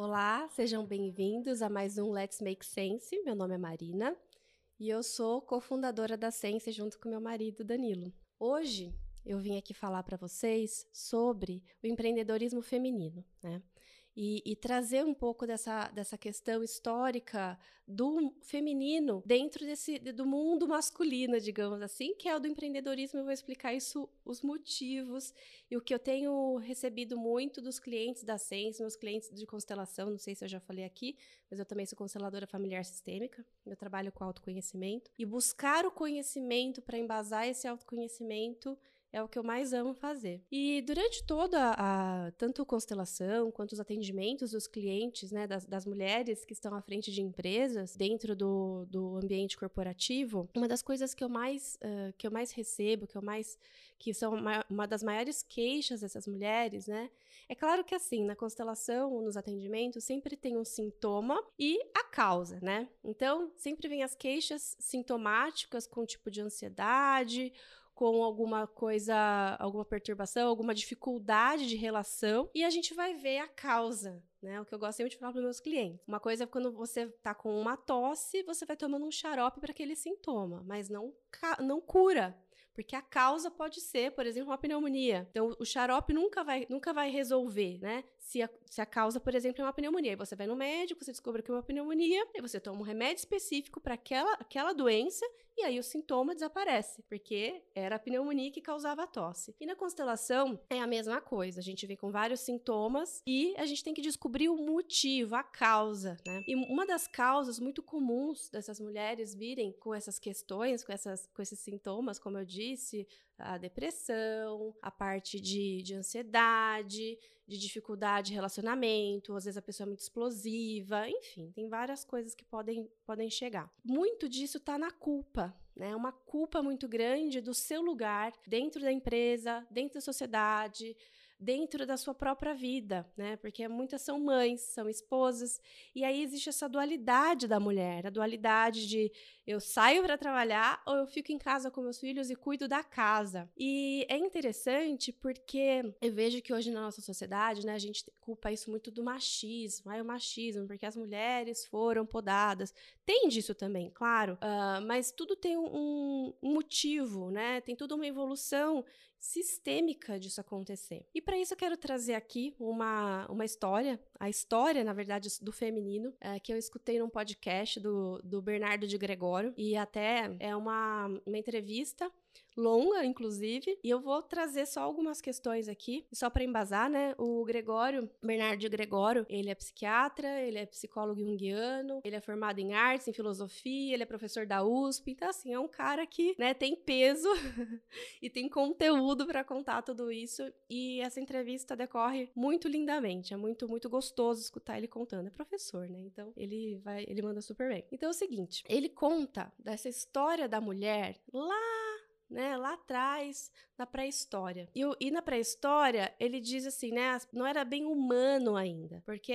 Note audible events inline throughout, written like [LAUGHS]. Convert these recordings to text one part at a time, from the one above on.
Olá, sejam bem-vindos a mais um Let's Make Sense. Meu nome é Marina e eu sou cofundadora da Sense junto com meu marido Danilo. Hoje eu vim aqui falar para vocês sobre o empreendedorismo feminino, né? E, e, trazer um pouco dessa, dessa questão histórica do feminino dentro desse do mundo masculino, digamos assim, que é o do empreendedorismo. Eu vou explicar isso, os motivos e o que eu tenho recebido muito dos clientes da Sense, meus clientes de constelação. Não sei se eu já falei aqui, mas eu também sou consteladora familiar sistêmica. Eu trabalho com autoconhecimento e buscar o conhecimento para embasar esse autoconhecimento é o que eu mais amo fazer. E durante toda a tanto constelação quanto os atendimentos dos clientes, né, das, das mulheres que estão à frente de empresas dentro do, do ambiente corporativo, uma das coisas que eu mais uh, que eu mais recebo, que eu mais que são uma, uma das maiores queixas dessas mulheres, né, é claro que assim na constelação, nos atendimentos sempre tem um sintoma e a causa, né? Então sempre vem as queixas sintomáticas com tipo de ansiedade com alguma coisa, alguma perturbação, alguma dificuldade de relação, e a gente vai ver a causa, né? O que eu gosto sempre de falar para meus clientes. Uma coisa é quando você tá com uma tosse, você vai tomando um xarope para aquele sintoma, mas não, não cura. Porque a causa pode ser, por exemplo, uma pneumonia. Então, o xarope nunca vai, nunca vai resolver, né? Se a, se a causa, por exemplo, é uma pneumonia. Aí você vai no médico, você descobre que é uma pneumonia, e você toma um remédio específico para aquela, aquela doença, e aí o sintoma desaparece, porque era a pneumonia que causava a tosse. E na constelação é a mesma coisa. A gente vem com vários sintomas e a gente tem que descobrir o motivo, a causa, né? E uma das causas muito comuns dessas mulheres virem com essas questões, com, essas, com esses sintomas, como eu disse, disse, a depressão, a parte de, de ansiedade, de dificuldade de relacionamento, às vezes a pessoa é muito explosiva, enfim, tem várias coisas que podem, podem chegar. Muito disso está na culpa, né? Uma culpa muito grande do seu lugar dentro da empresa, dentro da sociedade, dentro da sua própria vida, né? Porque muitas são mães, são esposas, e aí existe essa dualidade da mulher, a dualidade de eu saio para trabalhar ou eu fico em casa com meus filhos e cuido da casa. E é interessante porque eu vejo que hoje na nossa sociedade, né, a gente culpa isso muito do machismo, é o machismo, porque as mulheres foram podadas. Tem disso também, claro, uh, mas tudo tem um, um motivo, né? Tem toda uma evolução sistêmica disso acontecer. E para isso eu quero trazer aqui uma, uma história, a história, na verdade, do feminino, é, que eu escutei num podcast do, do Bernardo de Gregório, e até é uma, uma entrevista longa, inclusive, e eu vou trazer só algumas questões aqui, só para embasar, né? O Gregório, Bernardo Gregório, ele é psiquiatra, ele é psicólogo junguiano, ele é formado em artes, em filosofia, ele é professor da USP, então assim, é um cara que, né, tem peso [LAUGHS] e tem conteúdo para contar tudo isso, e essa entrevista decorre muito lindamente, é muito muito gostoso escutar ele contando. É professor, né? Então, ele vai, ele manda super bem. Então é o seguinte, ele conta dessa história da mulher lá né, lá atrás, na pré-história. E, e, na pré-história, ele diz assim, né, não era bem humano ainda, porque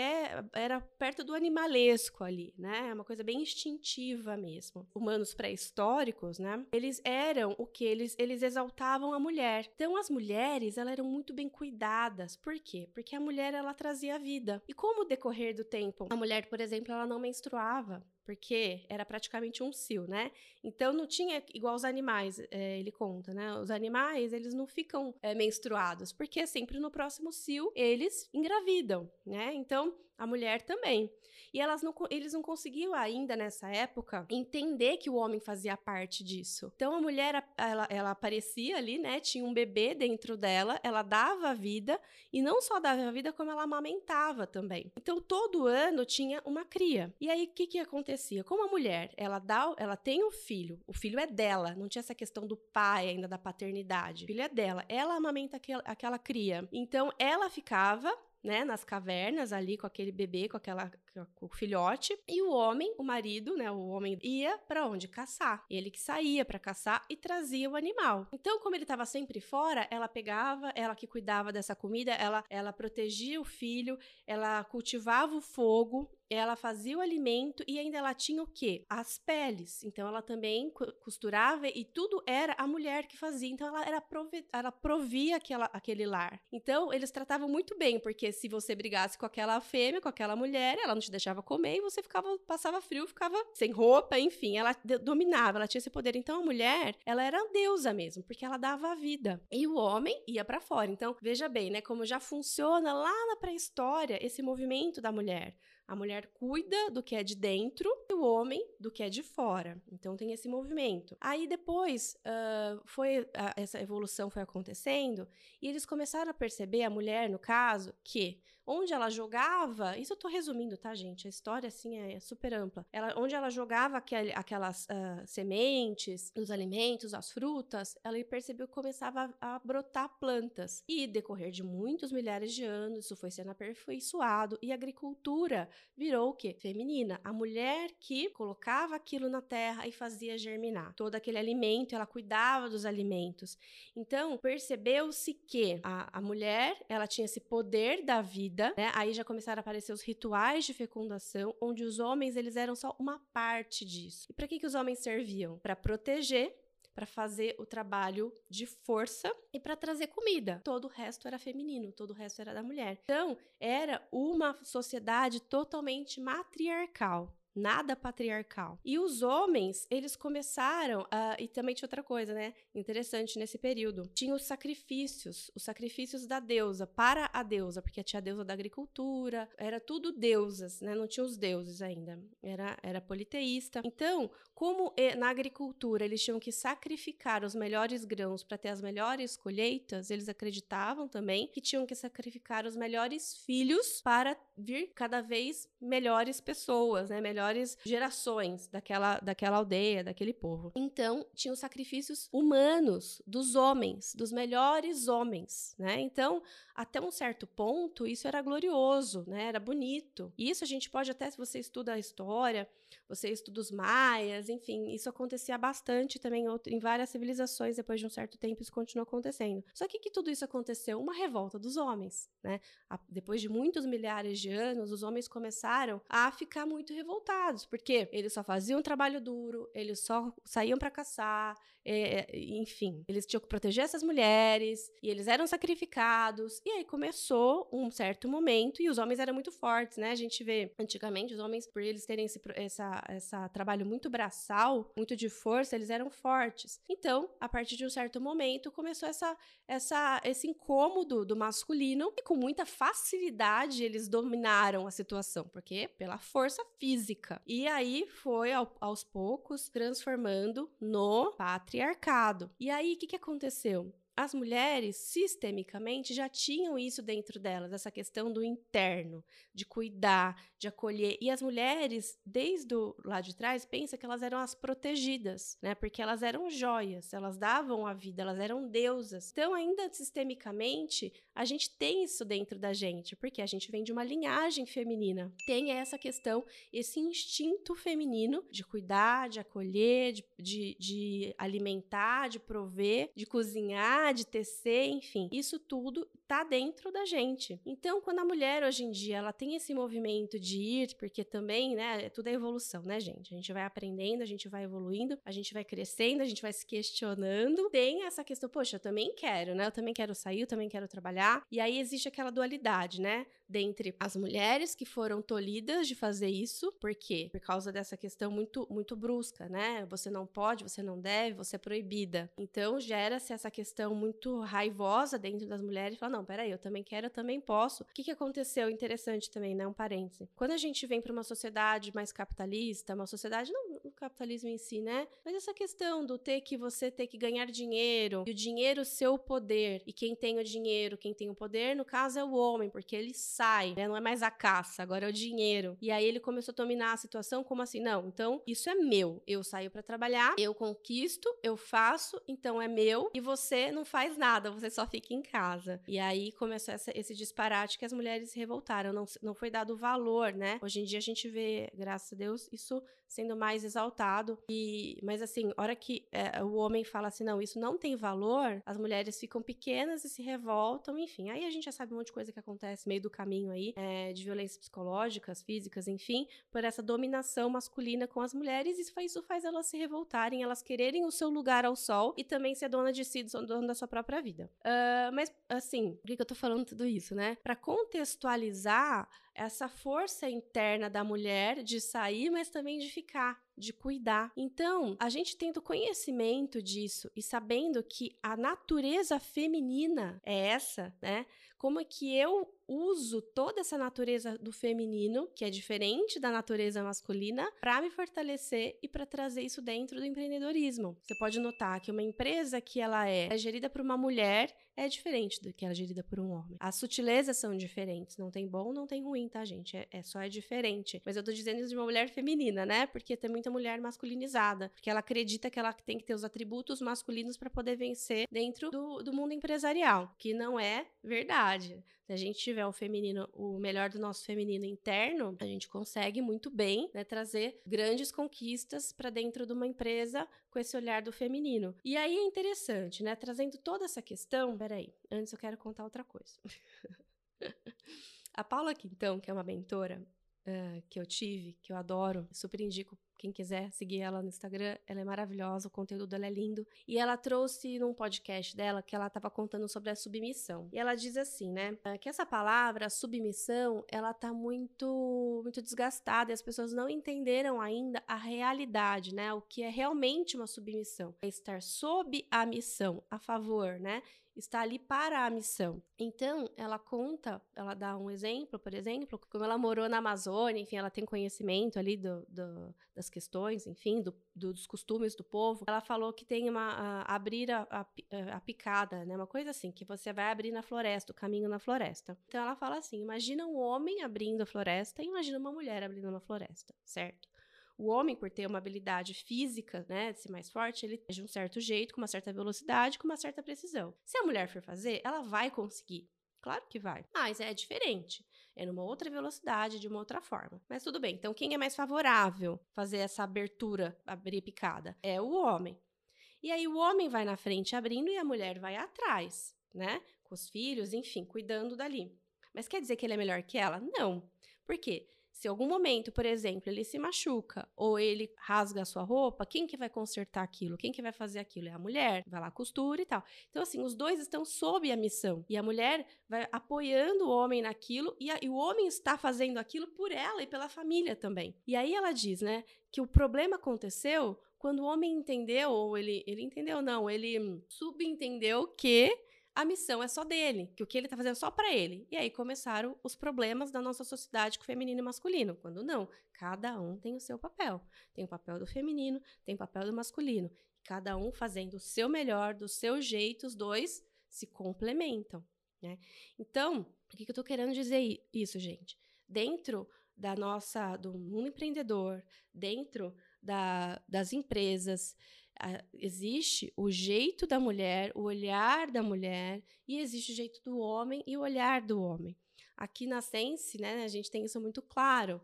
era perto do animalesco ali, né, é uma coisa bem instintiva mesmo. Humanos pré-históricos, né, eles eram o que? Eles, eles exaltavam a mulher. Então, as mulheres, elas eram muito bem cuidadas. Por quê? Porque a mulher, ela trazia vida. E como o decorrer do tempo, a mulher, por exemplo, ela não menstruava porque era praticamente um cio, né? Então não tinha igual os animais, é, ele conta, né? Os animais eles não ficam é, menstruados, porque sempre no próximo cio eles engravidam, né? Então a mulher também. E elas não, eles não conseguiam ainda nessa época entender que o homem fazia parte disso. Então a mulher, ela, ela aparecia ali, né? Tinha um bebê dentro dela, ela dava vida e não só dava vida, como ela amamentava também. Então todo ano tinha uma cria. E aí o que que acontecia? Como a mulher, ela dá, ela tem um filho, o filho é dela, não tinha essa questão do pai ainda da paternidade. O filho é dela, ela amamenta aquela, aquela cria. Então ela ficava né, nas cavernas ali com aquele bebê, com aquela com o filhote, e o homem, o marido, né, o homem ia para onde? Caçar. Ele que saía para caçar e trazia o animal. Então, como ele estava sempre fora, ela pegava, ela que cuidava dessa comida, ela, ela protegia o filho, ela cultivava o fogo, ela fazia o alimento e ainda ela tinha o quê? As peles. Então ela também costurava e tudo era a mulher que fazia. Então ela era prove ela provia aquela, aquele lar. Então eles tratavam muito bem, porque se você brigasse com aquela fêmea, com aquela mulher, ela não te deixava comer e você ficava passava frio, ficava sem roupa, enfim, ela dominava, ela tinha esse poder. Então a mulher, ela era deusa mesmo, porque ela dava a vida. E o homem ia para fora. Então, veja bem, né, como já funciona lá na pré-história esse movimento da mulher. A mulher cuida do que é de dentro e o homem do que é de fora. Então tem esse movimento. Aí depois uh, foi essa evolução foi acontecendo e eles começaram a perceber a mulher, no caso, que onde ela jogava, isso eu tô resumindo, tá, gente? A história, assim, é super ampla. Ela, onde ela jogava aquel, aquelas uh, sementes, os alimentos, as frutas, ela percebeu que começava a, a, brotar plantas. E, decorrer de muitos milhares de anos, isso foi sendo aperfeiçoado e a agricultura virou o quê? Feminina. A mulher que colocava aquilo na terra e fazia germinar. Todo aquele alimento, ela cuidava dos alimentos. Então, percebeu-se que a, a mulher, ela tinha esse poder da vida vida, né? Aí já começaram a aparecer os rituais de fecundação, onde os homens eles eram só uma parte disso. E para que que os homens serviam? Para proteger para fazer o trabalho de força e para trazer comida. Todo o resto era feminino, todo o resto era da mulher. Então, era uma sociedade totalmente matriarcal nada patriarcal. E os homens, eles começaram a. E também tinha outra coisa, né? Interessante nesse período. Tinha os sacrifícios, os sacrifícios da deusa, para a deusa, porque tinha a deusa da agricultura, era tudo deusas, né? Não tinha os deuses ainda. Era, era politeísta. Então, como na agricultura eles tinham que sacrificar os melhores grãos para ter as melhores colheitas, eles acreditavam também que tinham que sacrificar os melhores filhos para vir cada vez melhores pessoas, né? Melhores gerações daquela, daquela aldeia, daquele povo. Então, tinham sacrifícios humanos dos homens, dos melhores homens, né? Então, até um certo ponto, isso era glorioso, né? Era bonito. Isso a gente pode até, se você estuda a história, você estuda os maias, enfim, isso acontecia bastante também em várias civilizações, depois de um certo tempo isso continua acontecendo. Só que que tudo isso aconteceu? Uma revolta dos homens, né? Depois de muitos milhares de anos, os homens começaram a ficar muito revoltados, porque eles só faziam trabalho duro, eles só saíam para caçar, é, enfim, eles tinham que proteger essas mulheres, e eles eram sacrificados, e aí começou um certo momento, e os homens eram muito fortes, né? A gente vê, antigamente, os homens, por eles terem esse, essa, essa trabalho muito braçal, muito de força, eles eram fortes. Então, a partir de um certo momento, começou essa, essa, esse incômodo do masculino, e com muita facilidade eles dominaram a situação, porque pela força física. E aí foi, ao, aos poucos, transformando no patriarcado. E aí, o que, que aconteceu? as mulheres, sistemicamente, já tinham isso dentro delas, essa questão do interno, de cuidar, de acolher. E as mulheres, desde o lá de trás, pensa que elas eram as protegidas, né? Porque elas eram joias, elas davam a vida, elas eram deusas. Então, ainda sistemicamente, a gente tem isso dentro da gente, porque a gente vem de uma linhagem feminina. Tem essa questão, esse instinto feminino de cuidar, de acolher, de, de, de alimentar, de prover, de cozinhar, de tecer, enfim. Isso tudo tá dentro da gente. Então, quando a mulher hoje em dia ela tem esse movimento de ir, porque também, né, tudo é evolução, né, gente? A gente vai aprendendo, a gente vai evoluindo, a gente vai crescendo, a gente vai se questionando. Tem essa questão, poxa, eu também quero, né? Eu também quero sair, eu também quero trabalhar. E aí existe aquela dualidade, né? Dentre as mulheres que foram tolhidas de fazer isso, por quê? Por causa dessa questão muito muito brusca, né? Você não pode, você não deve, você é proibida. Então gera-se essa questão muito raivosa dentro das mulheres, fala não, peraí, eu também quero, eu também posso. O que, que aconteceu? Interessante também, né? Um parêntese. Quando a gente vem para uma sociedade mais capitalista, uma sociedade não capitalismo em si, né? Mas essa questão do ter que você ter que ganhar dinheiro, e o dinheiro ser o poder, e quem tem o dinheiro, quem tem o poder, no caso é o homem, porque ele sai, né? Não é mais a caça, agora é o dinheiro. E aí ele começou a dominar a situação como assim, não, então isso é meu. Eu saio para trabalhar, eu conquisto, eu faço, então é meu, e você não faz nada, você só fica em casa. E aí começou essa, esse disparate que as mulheres se revoltaram, não, não foi dado valor, né? Hoje em dia a gente vê, graças a Deus, isso sendo mais exaltado. E, mas assim, hora que é, o homem fala assim, não, isso não tem valor, as mulheres ficam pequenas e se revoltam, enfim. Aí a gente já sabe um monte de coisa que acontece meio do caminho aí, é, de violências psicológicas, físicas, enfim, por essa dominação masculina com as mulheres. Isso faz, isso faz elas se revoltarem, elas quererem o seu lugar ao sol e também ser dona de si, dona da sua própria vida. Uh, mas, assim, por que eu tô falando tudo isso, né? Para contextualizar essa força interna da mulher de sair, mas também de ficar, de cuidar. Então, a gente tendo conhecimento disso e sabendo que a natureza feminina é essa, né? Como é que eu uso toda essa natureza do feminino, que é diferente da natureza masculina, para me fortalecer e para trazer isso dentro do empreendedorismo. Você pode notar que uma empresa que ela é, é gerida por uma mulher é diferente do que ela é gerida por um homem. As sutilezas são diferentes, não tem bom, não tem ruim, tá, gente? É, é só é diferente. Mas eu tô dizendo isso de uma mulher feminina, né? Porque tem muita mulher masculinizada, porque ela acredita que ela tem que ter os atributos masculinos para poder vencer dentro do, do mundo empresarial, que não é verdade. Se a gente tiver o feminino, o melhor do nosso feminino interno, a gente consegue muito bem né, trazer grandes conquistas para dentro de uma empresa com esse olhar do feminino. E aí é interessante, né? Trazendo toda essa questão. Peraí, antes eu quero contar outra coisa. [LAUGHS] a Paula Quintão, que é uma mentora, uh, que eu tive, que eu adoro, super indico quem quiser seguir ela no Instagram, ela é maravilhosa, o conteúdo dela é lindo. E ela trouxe num podcast dela que ela estava contando sobre a submissão. E ela diz assim, né, ah, que essa palavra, submissão, ela tá muito muito desgastada e as pessoas não entenderam ainda a realidade, né? O que é realmente uma submissão. É estar sob a missão, a favor, né? Está ali para a missão. Então, ela conta, ela dá um exemplo, por exemplo, como ela morou na Amazônia, enfim, ela tem conhecimento ali do, do, das questões, enfim, do, dos costumes do povo. Ela falou que tem uma a, abrir a, a, a, picada, né, uma coisa assim, que você vai abrir na floresta, o caminho na floresta. Então, ela fala assim: imagina um homem abrindo a floresta e imagina uma mulher abrindo uma floresta, certo? O homem, por ter uma habilidade física, né, de ser mais forte, ele de um certo jeito, com uma certa velocidade, com uma certa precisão. Se a mulher for fazer, ela vai conseguir. Claro que vai. Mas é diferente. É numa outra velocidade, de uma outra forma. Mas tudo bem. Então, quem é mais favorável fazer essa abertura, abrir picada? É o homem. E aí o homem vai na frente abrindo e a mulher vai atrás, né? Com os filhos, enfim, cuidando dali. Mas quer dizer que ele é melhor que ela? Não. Por quê? Se algum momento, por exemplo, ele se machuca ou ele rasga a sua roupa, quem que vai consertar aquilo? Quem que vai fazer aquilo? É a mulher, vai lá costura e tal. Então assim, os dois estão sob a missão e a mulher vai apoiando o homem naquilo e, a, e o homem está fazendo aquilo por ela e pela família também. E aí ela diz, né, que o problema aconteceu quando o homem entendeu, ou ele, ele entendeu, não, ele subentendeu que a missão é só dele, que o que ele tá fazendo é só para ele. E aí começaram os problemas da nossa sociedade com feminino e masculino, quando não, cada um tem o seu papel. Tem o papel do feminino, tem o papel do masculino. Cada um fazendo o seu melhor, do seu jeito, os dois se complementam, né? Então, o que, que eu tô querendo dizer isso, gente? Dentro da nossa, do mundo empreendedor, dentro da, das empresas, existe o jeito da mulher, o olhar da mulher, e existe o jeito do homem e o olhar do homem. Aqui na Sense, né, a gente tem isso muito claro.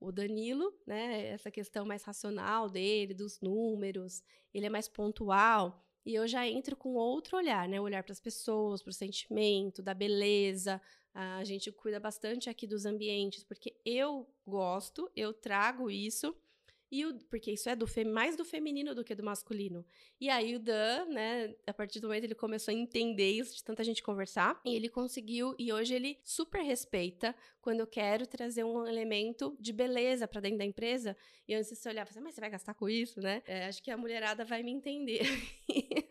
O Danilo, né, essa questão mais racional dele, dos números, ele é mais pontual. E eu já entro com outro olhar, né? Olhar para as pessoas, para o sentimento, da beleza. A gente cuida bastante aqui dos ambientes, porque eu gosto, eu trago isso e o, porque isso é do mais do feminino do que do masculino. E aí o Dan, né, a partir do momento ele começou a entender isso de tanta gente conversar, e ele conseguiu e hoje ele super respeita quando eu quero trazer um elemento de beleza para dentro da empresa. E antes você olhar, assim, mas você vai gastar com isso, né? É, acho que a mulherada vai me entender. [LAUGHS]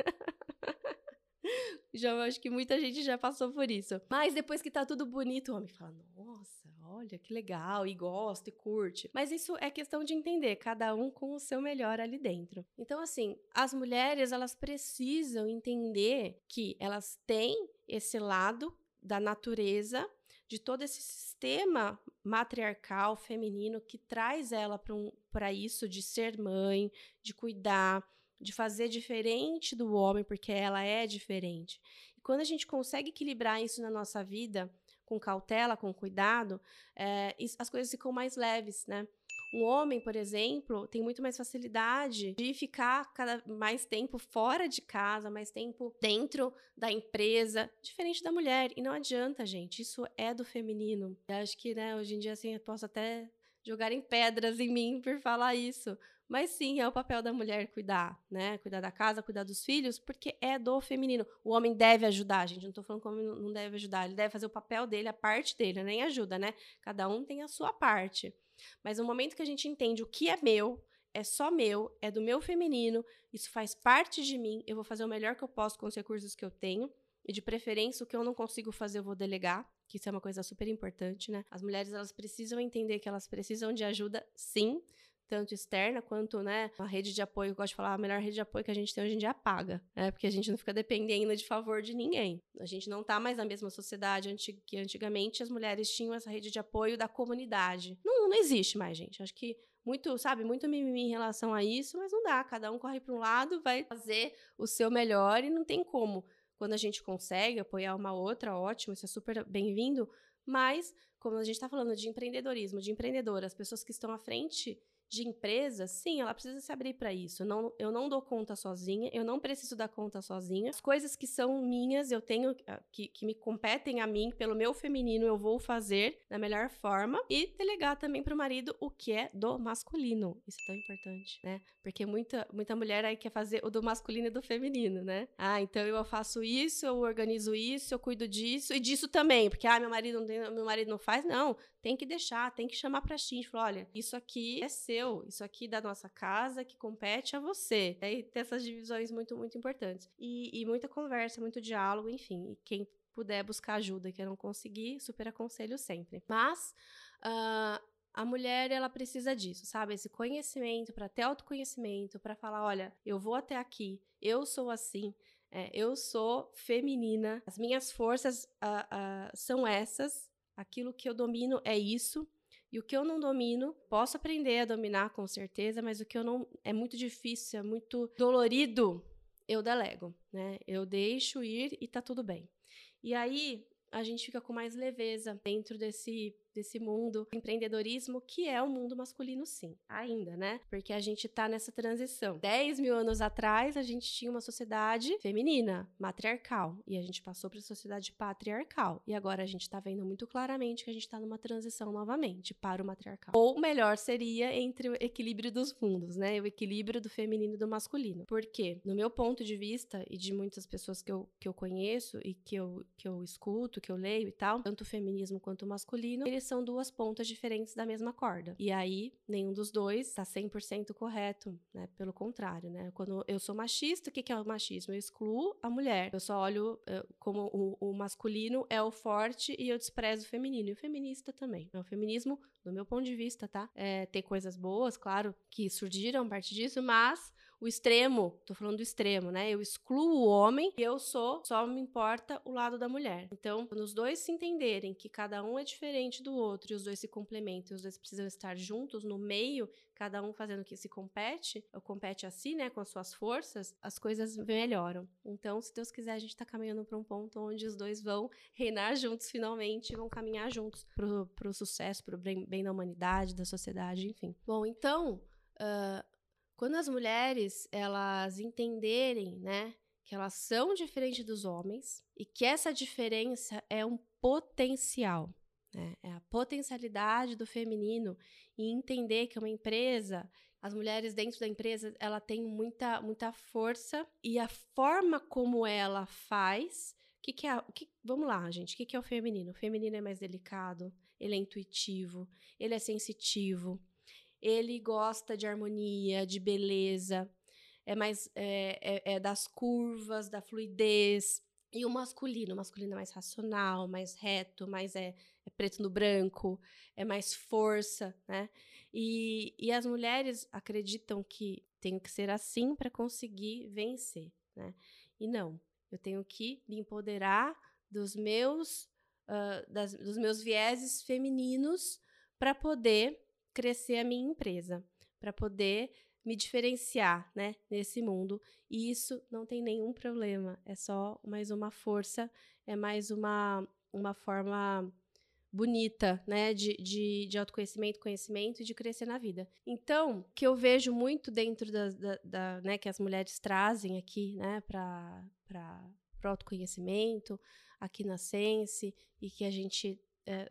já acho que muita gente já passou por isso. Mas depois que tá tudo bonito, o homem fala: "Nossa, olha que legal", e gosta e curte. Mas isso é questão de entender, cada um com o seu melhor ali dentro. Então assim, as mulheres, elas precisam entender que elas têm esse lado da natureza de todo esse sistema matriarcal feminino que traz ela para um, isso de ser mãe, de cuidar, de fazer diferente do homem, porque ela é diferente. E quando a gente consegue equilibrar isso na nossa vida, com cautela, com cuidado, é, as coisas ficam mais leves, né? Um homem, por exemplo, tem muito mais facilidade de ficar cada mais tempo fora de casa, mais tempo dentro da empresa, diferente da mulher. E não adianta, gente. Isso é do feminino. Eu acho que, né, hoje em dia, assim, eu posso até jogarem pedras em mim por falar isso. Mas sim, é o papel da mulher cuidar, né? Cuidar da casa, cuidar dos filhos, porque é do feminino. O homem deve ajudar, gente. Não tô falando que o homem não deve ajudar. Ele deve fazer o papel dele, a parte dele, nem ajuda, né? Cada um tem a sua parte. Mas no momento que a gente entende o que é meu, é só meu, é do meu feminino, isso faz parte de mim, eu vou fazer o melhor que eu posso com os recursos que eu tenho. E de preferência, o que eu não consigo fazer, eu vou delegar, que isso é uma coisa super importante, né? As mulheres, elas precisam entender que elas precisam de ajuda, sim, tanto externa quanto, né, a rede de apoio, eu gosto de falar, a melhor rede de apoio que a gente tem hoje em dia paga, né, porque a gente não fica dependendo de favor de ninguém. A gente não tá mais na mesma sociedade que antigamente as mulheres tinham essa rede de apoio da comunidade. Não, não existe mais, gente. Acho que muito, sabe, muito mimimi em relação a isso, mas não dá. Cada um corre para um lado, vai fazer o seu melhor e não tem como. Quando a gente consegue apoiar uma outra, ótimo, isso é super bem-vindo. Mas, como a gente está falando de empreendedorismo, de empreendedora, as pessoas que estão à frente de empresa, sim, ela precisa se abrir para isso. Não, eu não dou conta sozinha, eu não preciso dar conta sozinha. As coisas que são minhas, eu tenho, ah, que, que me competem a mim, pelo meu feminino, eu vou fazer da melhor forma e delegar também para o marido o que é do masculino. Isso é tão importante, né? Porque muita, muita mulher aí quer fazer o do masculino e do feminino, né? Ah, então eu faço isso, eu organizo isso, eu cuido disso e disso também, porque ah, meu marido não tem, meu marido não faz, não tem que deixar, tem que chamar para ti, falar, olha, isso aqui é seu, isso aqui da nossa casa que compete a você. Aí tem essas divisões muito, muito importantes. E, e muita conversa, muito diálogo, enfim. E quem puder buscar ajuda, que eu não conseguir, super aconselho sempre. Mas uh, a mulher ela precisa disso, sabe? Esse conhecimento para ter autoconhecimento, para falar, olha, eu vou até aqui, eu sou assim, é, eu sou feminina, as minhas forças uh, uh, são essas, aquilo que eu domino é isso. E o que eu não domino, posso aprender a dominar com certeza, mas o que eu não é muito difícil, é muito dolorido, eu delego, né? Eu deixo ir e tá tudo bem. E aí a gente fica com mais leveza dentro desse desse mundo empreendedorismo, que é o um mundo masculino, sim, ainda, né? Porque a gente tá nessa transição. 10 mil anos atrás, a gente tinha uma sociedade feminina, matriarcal, e a gente passou para a sociedade patriarcal. E agora a gente tá vendo muito claramente que a gente tá numa transição novamente para o matriarcal. Ou melhor seria entre o equilíbrio dos mundos, né? O equilíbrio do feminino e do masculino. Porque, no meu ponto de vista, e de muitas pessoas que eu, que eu conheço e que eu, que eu escuto, que eu leio e tal, tanto o feminismo quanto o masculino, eles são duas pontas diferentes da mesma corda. E aí, nenhum dos dois está 100% correto, né? Pelo contrário, né? Quando eu sou machista, o que, que é o machismo? Eu excluo a mulher. Eu só olho uh, como o, o, masculino é o forte e eu desprezo o feminino. E o feminista também. O feminismo, do meu ponto de vista, tá? É, tem coisas boas, claro, que surgiram a partir disso, mas o extremo, tô falando do extremo, né? Eu excluo o homem e eu sou, só me importa o lado da mulher. Então, quando os dois se entenderem que cada um é diferente do outro e os dois se complementam, os dois precisam estar juntos no meio, cada um fazendo o que se compete, ou compete a si, né, com as suas forças, as coisas melhoram. Então, se Deus quiser, a gente tá caminhando para um ponto onde os dois vão reinar juntos finalmente, vão caminhar juntos pro, pro sucesso, pro bem, bem da humanidade, da sociedade, enfim. Bom, então, uh, quando as mulheres elas entenderem, né, que elas são diferentes dos homens e que essa diferença é um potencial, né, é a potencialidade do feminino e entender que uma empresa, as mulheres dentro da empresa, ela tem muita muita força e a forma como ela faz, que que é, que, vamos lá, gente, o que, que é o feminino? O feminino é mais delicado, ele é intuitivo, ele é sensitivo, ele gosta de harmonia, de beleza. é mais é, é, é das curvas, da fluidez. E o masculino, o masculino é mais racional, mais reto, mais é, é preto no branco, é mais força, né? E, e as mulheres acreditam que tem que ser assim para conseguir vencer, né? E não, eu tenho que me empoderar dos meus, uh, das, dos meus vieses femininos para poder crescer a minha empresa, para poder me diferenciar, né, nesse mundo. E isso não tem nenhum problema, é só mais uma força, é mais uma, uma forma bonita, né, de, de, de autoconhecimento, conhecimento e de crescer na vida. Então, que eu vejo muito dentro da, da, da né, que as mulheres trazem aqui, né, para o autoconhecimento, aqui na Sense, e que a gente é,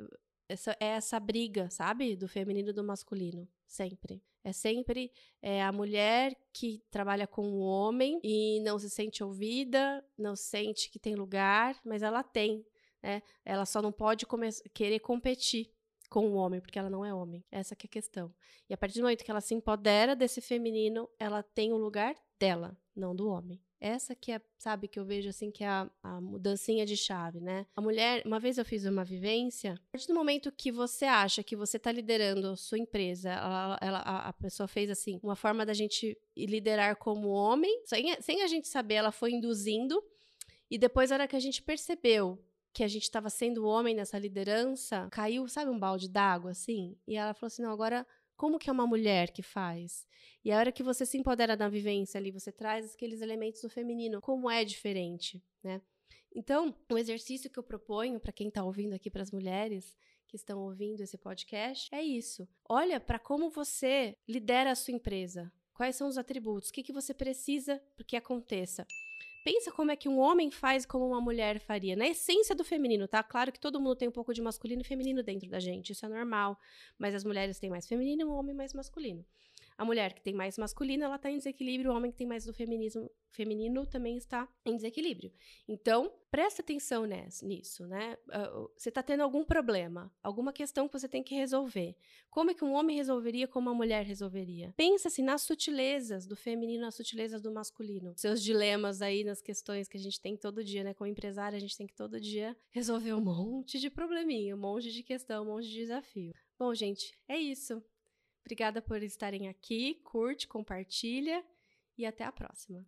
essa, é essa briga, sabe? Do feminino e do masculino. Sempre. É sempre é, a mulher que trabalha com o homem e não se sente ouvida, não sente que tem lugar, mas ela tem. Né? Ela só não pode querer competir com o homem, porque ela não é homem. Essa é a questão. E a partir do momento que ela se empodera desse feminino, ela tem o lugar dela, não do homem. Essa que é, sabe, que eu vejo assim que é a, a mudancinha de chave, né? A mulher, uma vez eu fiz uma vivência, a partir do momento que você acha que você está liderando sua empresa, ela, ela, a, a, pessoa fez assim, uma forma da gente liderar como homem, sem, sem a gente saber, ela foi induzindo, e depois, na hora que a gente percebeu que a gente estava sendo homem nessa liderança, caiu, sabe, um balde d'água, assim? E ela falou assim: não, agora como que é uma mulher que faz? E a hora que você se empodera da vivência ali, você traz aqueles elementos do feminino, como é diferente, né? Então, o exercício que eu proponho para quem está ouvindo aqui, para as mulheres que estão ouvindo esse podcast, é isso. Olha para como você lidera a sua empresa. Quais são os atributos? O que, que você precisa para que aconteça? Pensa como é que um homem faz como uma mulher faria, na essência do feminino, tá? Claro que todo mundo tem um pouco de masculino e feminino dentro da gente, isso é normal, mas as mulheres têm mais feminino e o homem mais masculino. A mulher que tem mais masculino, ela está em desequilíbrio, o homem que tem mais do feminismo feminino também está em desequilíbrio. Então, presta atenção nisso, né? Uh, você está tendo algum problema, alguma questão que você tem que resolver. Como é que um homem resolveria como uma mulher resolveria? Pensa-se nas sutilezas do feminino, nas sutilezas do masculino. Seus dilemas aí nas questões que a gente tem todo dia, né? Como empresária, a gente tem que todo dia resolver um monte de probleminha, um monte de questão, um monte de desafio. Bom, gente, é isso. Obrigada por estarem aqui. Curte, compartilha e até a próxima.